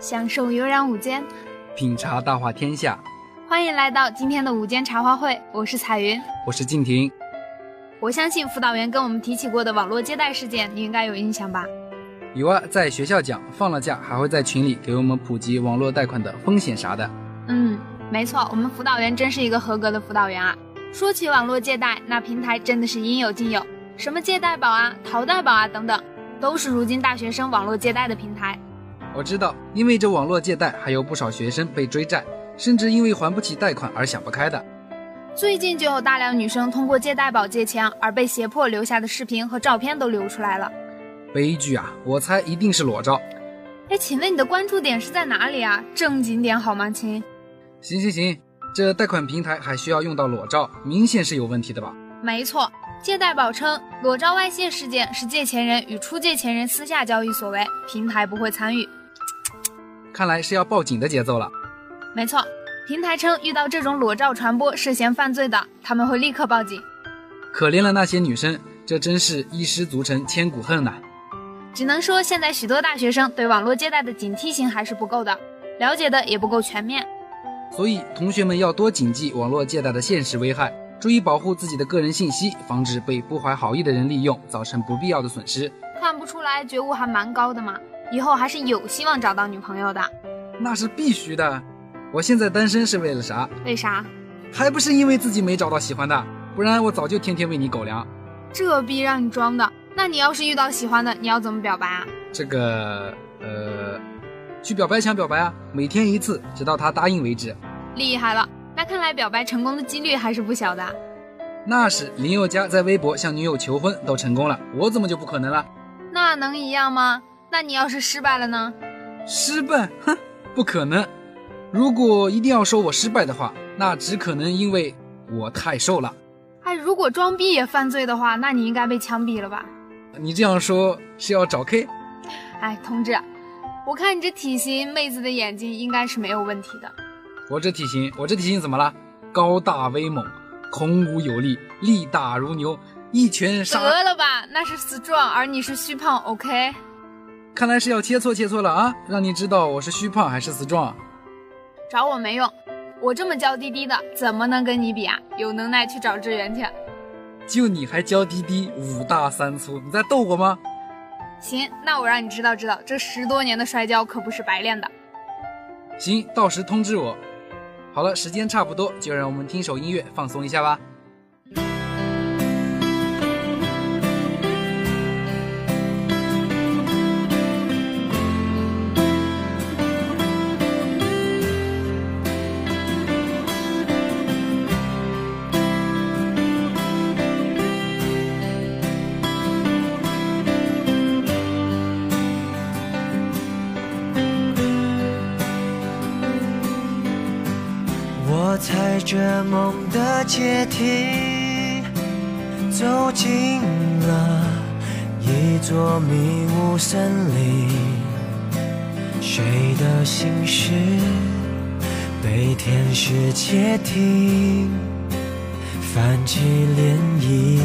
享受悠然午间，品茶大话天下。欢迎来到今天的午间茶话会，我是彩云，我是静婷。我相信辅导员跟我们提起过的网络借贷事件，你应该有印象吧？有啊，在学校讲，放了假还会在群里给我们普及网络贷款的风险啥的。嗯，没错，我们辅导员真是一个合格的辅导员啊。说起网络借贷，那平台真的是应有尽有，什么借贷宝啊、淘贷宝啊等等，都是如今大学生网络借贷的平台。我知道，因为这网络借贷，还有不少学生被追债，甚至因为还不起贷款而想不开的。最近就有大量女生通过借贷宝借钱而被胁迫留下的视频和照片都流出来了，悲剧啊！我猜一定是裸照。哎，请问你的关注点是在哪里啊？正经点好吗，亲？行行行，这贷款平台还需要用到裸照，明显是有问题的吧？没错，借贷宝称裸照外泄事件是借钱人与出借钱人私下交易所为，平台不会参与。看来是要报警的节奏了。没错，平台称遇到这种裸照传播涉嫌犯罪的，他们会立刻报警。可怜了那些女生，这真是一失足成千古恨呐。只能说现在许多大学生对网络借贷的警惕性还是不够的，了解的也不够全面。所以同学们要多谨记网络借贷的现实危害，注意保护自己的个人信息，防止被不怀好意的人利用，造成不必要的损失。看不出来觉悟还蛮高的嘛。以后还是有希望找到女朋友的，那是必须的。我现在单身是为了啥？为啥？还不是因为自己没找到喜欢的，不然我早就天天喂你狗粮。这逼让你装的。那你要是遇到喜欢的，你要怎么表白啊？这个，呃，去表白墙表白啊，每天一次，直到他答应为止。厉害了，那看来表白成功的几率还是不小的。那是林宥嘉在微博向女友求婚都成功了，我怎么就不可能了？那能一样吗？那你要是失败了呢？失败？哼，不可能。如果一定要说我失败的话，那只可能因为我太瘦了。哎，如果装逼也犯罪的话，那你应该被枪毙了吧？你这样说是要找 K？哎，同志，我看你这体型，妹子的眼睛应该是没有问题的。我这体型，我这体型怎么了？高大威猛，孔武有力，力大如牛，一拳杀。得了吧，那是 strong，而你是虚胖，OK？看来是要切磋切磋了啊！让你知道我是虚胖还是死壮。找我没用，我这么娇滴滴的，怎么能跟你比啊？有能耐去找志源去。就你还娇滴滴，五大三粗，你在逗我吗？行，那我让你知道知道，这十多年的摔跤可不是白练的。行，到时通知我。好了，时间差不多，就让我们听首音乐放松一下吧。着梦的阶梯，走进了一座迷雾森林。谁的心事被天使窃听，泛起涟漪。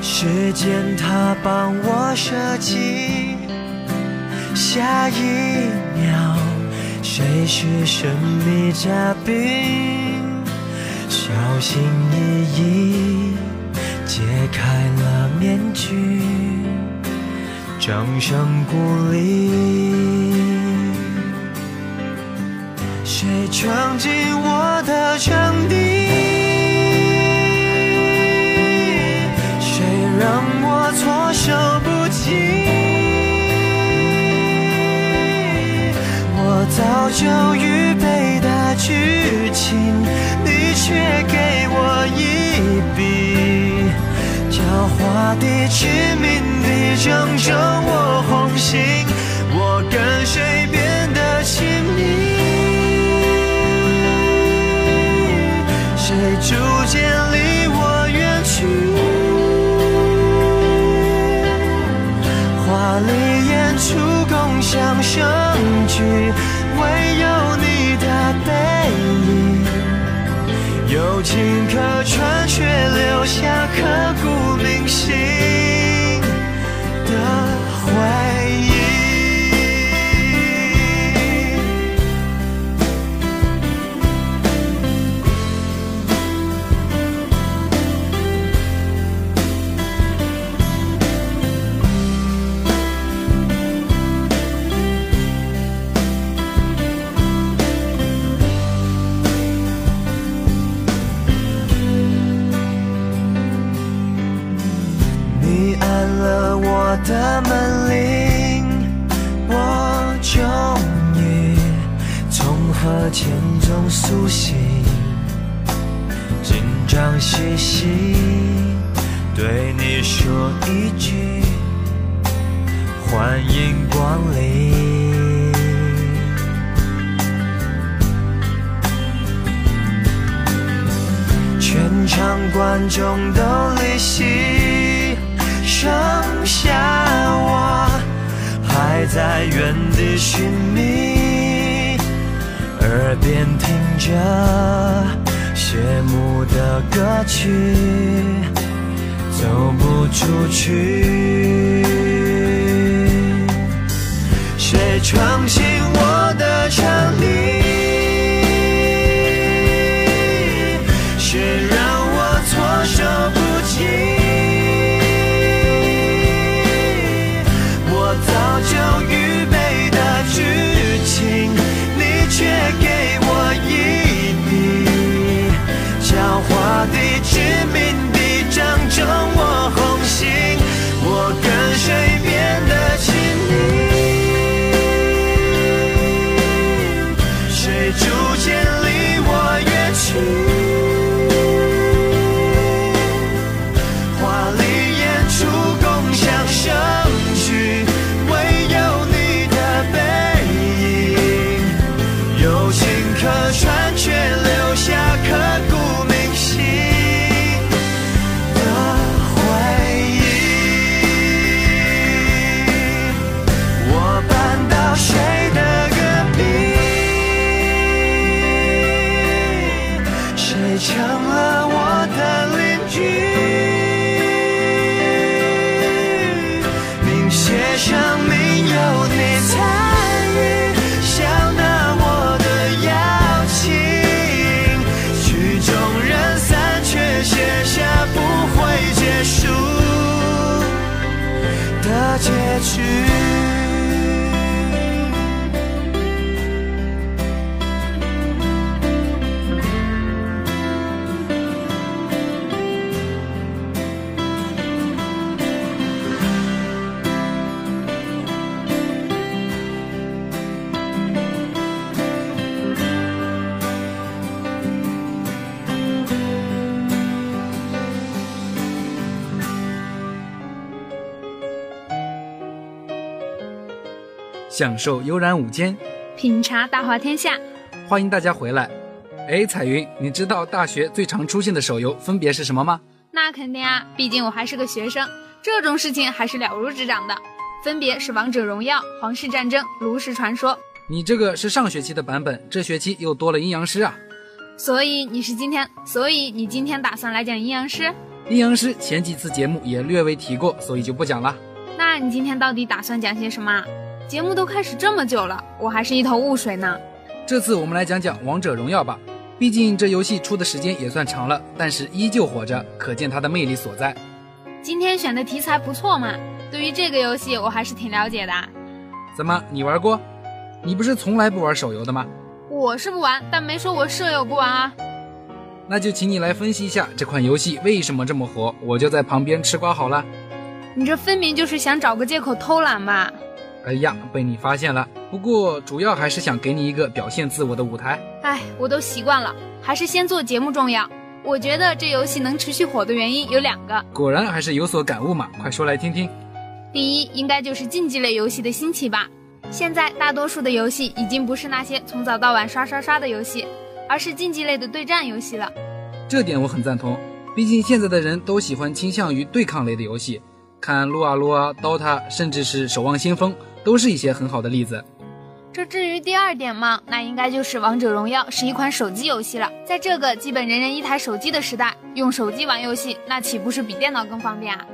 时间它帮我设计。下一秒，谁是神秘嘉宾？小心翼翼揭开了面具，掌声鼓励。谁闯进我的场地？就预备的剧情，你却给我一笔，狡猾的、致命地正中我了我的门铃，我终于从河田中苏醒，紧张兮兮对你说一句欢迎光临。全场观众都离席，剩下我还在原地寻觅，耳边听着谢幕的歌曲，走不出去。谁闯进我的场地？结局。享受悠然午间，品茶大话天下，欢迎大家回来。哎，彩云，你知道大学最常出现的手游分别是什么吗？那肯定啊，毕竟我还是个学生，这种事情还是了如指掌的。分别是王者荣耀、皇室战争、炉石传说。你这个是上学期的版本，这学期又多了阴阳师啊。所以你是今天，所以你今天打算来讲阴阳师？阴阳师前几次节目也略微提过，所以就不讲了。那你今天到底打算讲些什么啊？节目都开始这么久了，我还是一头雾水呢。这次我们来讲讲王者荣耀吧，毕竟这游戏出的时间也算长了，但是依旧火着，可见它的魅力所在。今天选的题材不错嘛，对于这个游戏我还是挺了解的。怎么，你玩过？你不是从来不玩手游的吗？我是不玩，但没说我舍友不玩啊。那就请你来分析一下这款游戏为什么这么火，我就在旁边吃瓜好了。你这分明就是想找个借口偷懒吧？哎呀，被你发现了。不过主要还是想给你一个表现自我的舞台。哎，我都习惯了，还是先做节目重要。我觉得这游戏能持续火的原因有两个，果然还是有所感悟嘛，快说来听听。第一，应该就是竞技类游戏的兴起吧。现在大多数的游戏已经不是那些从早到晚刷刷刷的游戏，而是竞技类的对战游戏了。这点我很赞同，毕竟现在的人都喜欢倾向于对抗类的游戏，看撸啊撸啊、DOTA，甚至是守望先锋，都是一些很好的例子。这至于第二点嘛，那应该就是王者荣耀是一款手机游戏了。在这个基本人人一台手机的时代，用手机玩游戏，那岂不是比电脑更方便啊？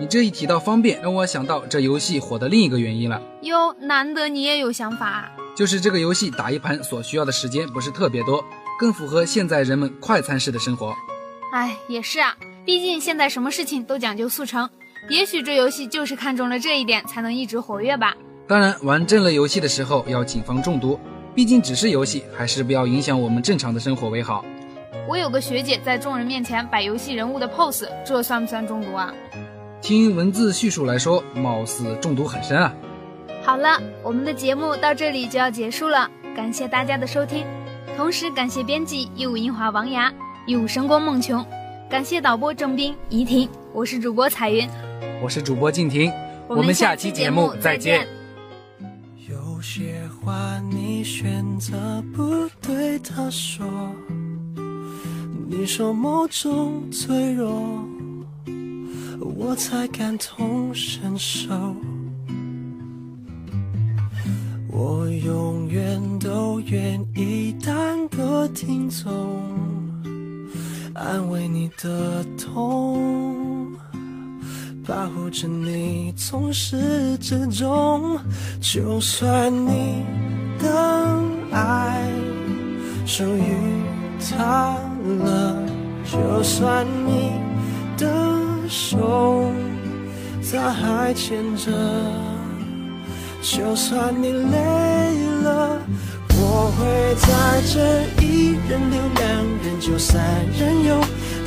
你这一提到方便，让我想到这游戏火的另一个原因了，哟，难得你也有想法啊。就是这个游戏打一盘所需要的时间不是特别多，更符合现在人们快餐式的生活。哎，也是啊，毕竟现在什么事情都讲究速成，也许这游戏就是看中了这一点，才能一直活跃吧。当然，玩这类游戏的时候要谨防中毒，毕竟只是游戏，还是不要影响我们正常的生活为好。我有个学姐在众人面前摆游戏人物的 pose，这算不算中毒啊？听文字叙述来说，貌似中毒很深啊。好了，我们的节目到这里就要结束了，感谢大家的收听，同时感谢编辑一五英华王牙，一五声光孟琼，感谢导播郑斌、怡婷，我是主播彩云，我是主播静婷，我们下期节目再见。有些话你选择不对他说，你说某种脆弱，我才感同身受。我永远都愿意当个听众，安慰你的痛。保护着你从始至终，就算你的爱属于他了，就算你的手他还牵着，就算你累了，我会在这一人留两人就三人游。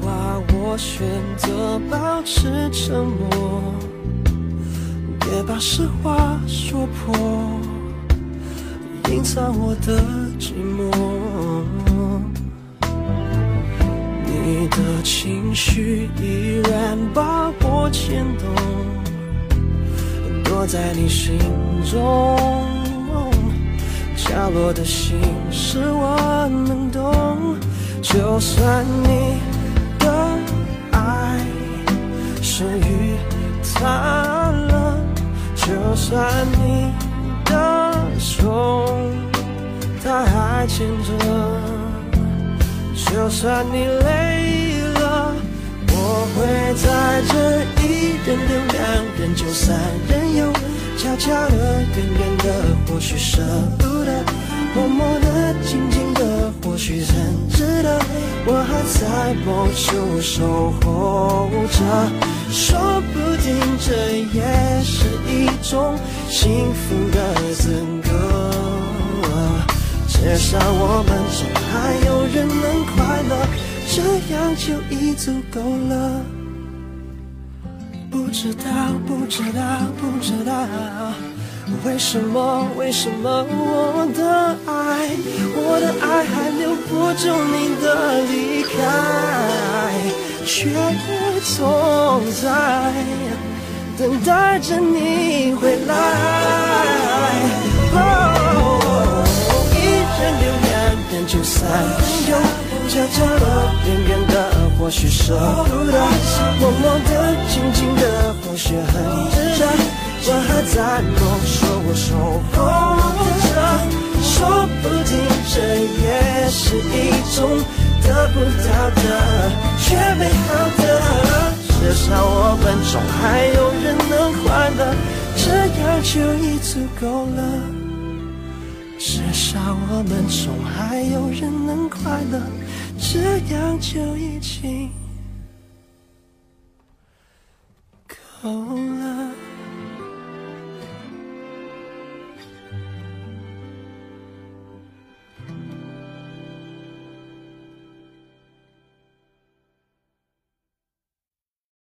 话我选择保持沉默，别把实话说破，隐藏我的寂寞。你的情绪依然把我牵动，躲在你心中角落的心事我能懂。就算你属于他了，就算你的手他还牵着，就算你累了，我会在这一人留两人就三人游，悄悄的，远远的，或许舍不得，默默的，静静的，或许很值得。我还在某处守候着，说不定这也是一种幸福的资格。至少我们中还有人能快乐，这样就已足够了。不知道，不知道，不知道。为什么？为什么我的爱，我的爱还留不住你的离开，却总在等待着你回来。哦，一人留两人就三人游，悄悄的，远远的，或许舍不得，默默的，静静的，或许很值得。我还在梦，说我守候着，说不定这也是一种得不到的却美好的。至少我们中还有人能快乐，这样就已足够了。至少我们中还有人能快乐，这样就已经够了。